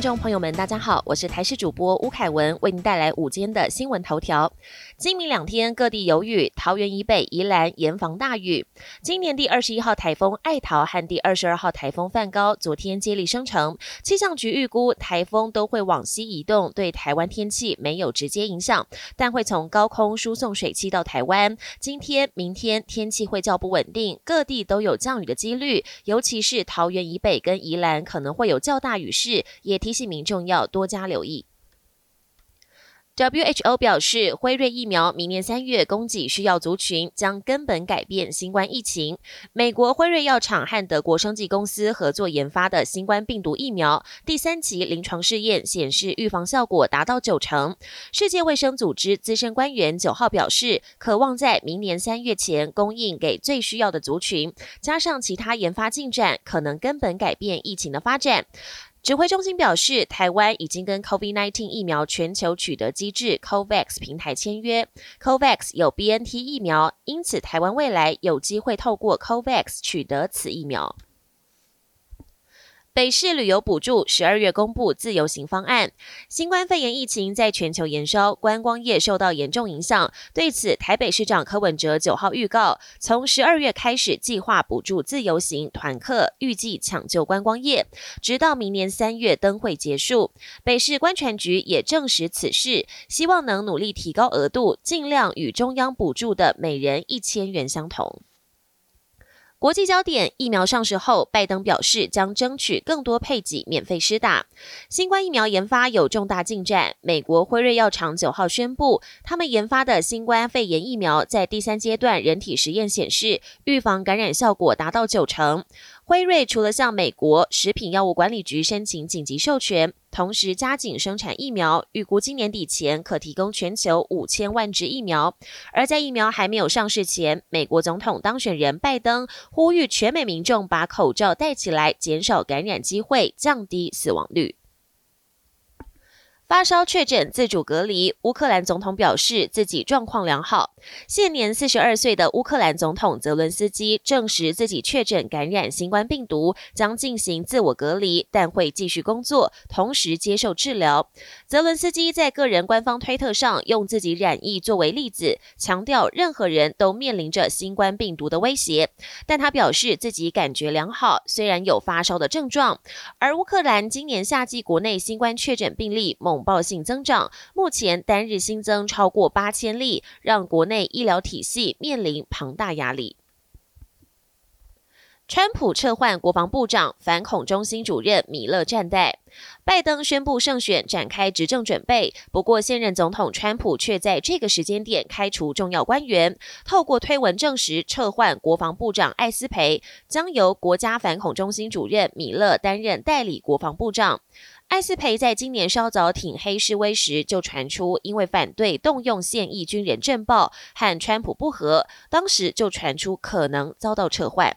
众朋友们，大家好，我是台视主播吴凯文，为您带来午间的新闻头条。今明两天各地有雨，桃园以北、宜兰严防大雨。今年第二十一号台风爱桃和第二十二号台风梵高昨天接力生成，气象局预估台风都会往西移动，对台湾天气没有直接影响，但会从高空输送水汽到台湾。今天、明天天气会较不稳定，各地都有降雨的几率，尤其是桃园以北跟宜兰可能会有较大雨势，也提醒民众要多加留意。WHO 表示，辉瑞疫苗明年三月供给需要族群将根本改变新冠疫情。美国辉瑞药厂和德国生技公司合作研发的新冠病毒疫苗第三期临床试验显示，预防效果达到九成。世界卫生组织资深官员九号表示，渴望在明年三月前供应给最需要的族群，加上其他研发进展，可能根本改变疫情的发展。指挥中心表示，台湾已经跟 COVID-19 疫苗全球取得机制 COVAX 平台签约，COVAX 有 BNT 疫苗，因此台湾未来有机会透过 COVAX 取得此疫苗。北市旅游补助十二月公布自由行方案。新冠肺炎疫情在全球延烧，观光业受到严重影响。对此，台北市长柯文哲九号预告，从十二月开始计划补助自由行团客，预计抢救观光业，直到明年三月灯会结束。北市观船局也证实此事，希望能努力提高额度，尽量与中央补助的每人一千元相同。国际焦点：疫苗上市后，拜登表示将争取更多配给免费施打。新冠疫苗研发有重大进展。美国辉瑞药厂九号宣布，他们研发的新冠肺炎疫苗在第三阶段人体实验显示，预防感染效果达到九成。辉瑞除了向美国食品药物管理局申请紧急授权，同时加紧生产疫苗，预估今年底前可提供全球五千万支疫苗。而在疫苗还没有上市前，美国总统当选人拜登呼吁全美民众把口罩戴起来，减少感染机会，降低死亡率。发烧确诊自主隔离，乌克兰总统表示自己状况良好。现年四十二岁的乌克兰总统泽伦斯基证实自己确诊感染新冠病毒，将进行自我隔离，但会继续工作，同时接受治疗。泽伦斯基在个人官方推特上用自己染疫作为例子，强调任何人都面临着新冠病毒的威胁，但他表示自己感觉良好，虽然有发烧的症状。而乌克兰今年夏季国内新冠确诊病例猛。恐爆性增长，目前单日新增超过八千例，让国内医疗体系面临庞大压力。川普撤换国防部长，反恐中心主任米勒战代。拜登宣布胜选，展开执政准备。不过，现任总统川普却在这个时间点开除重要官员，透过推文证实撤换国防部长艾斯培，将由国家反恐中心主任米勒担任代理国防部长。艾斯培在今年稍早挺黑示威时，就传出因为反对动用现役军人政报和川普不和，当时就传出可能遭到撤换。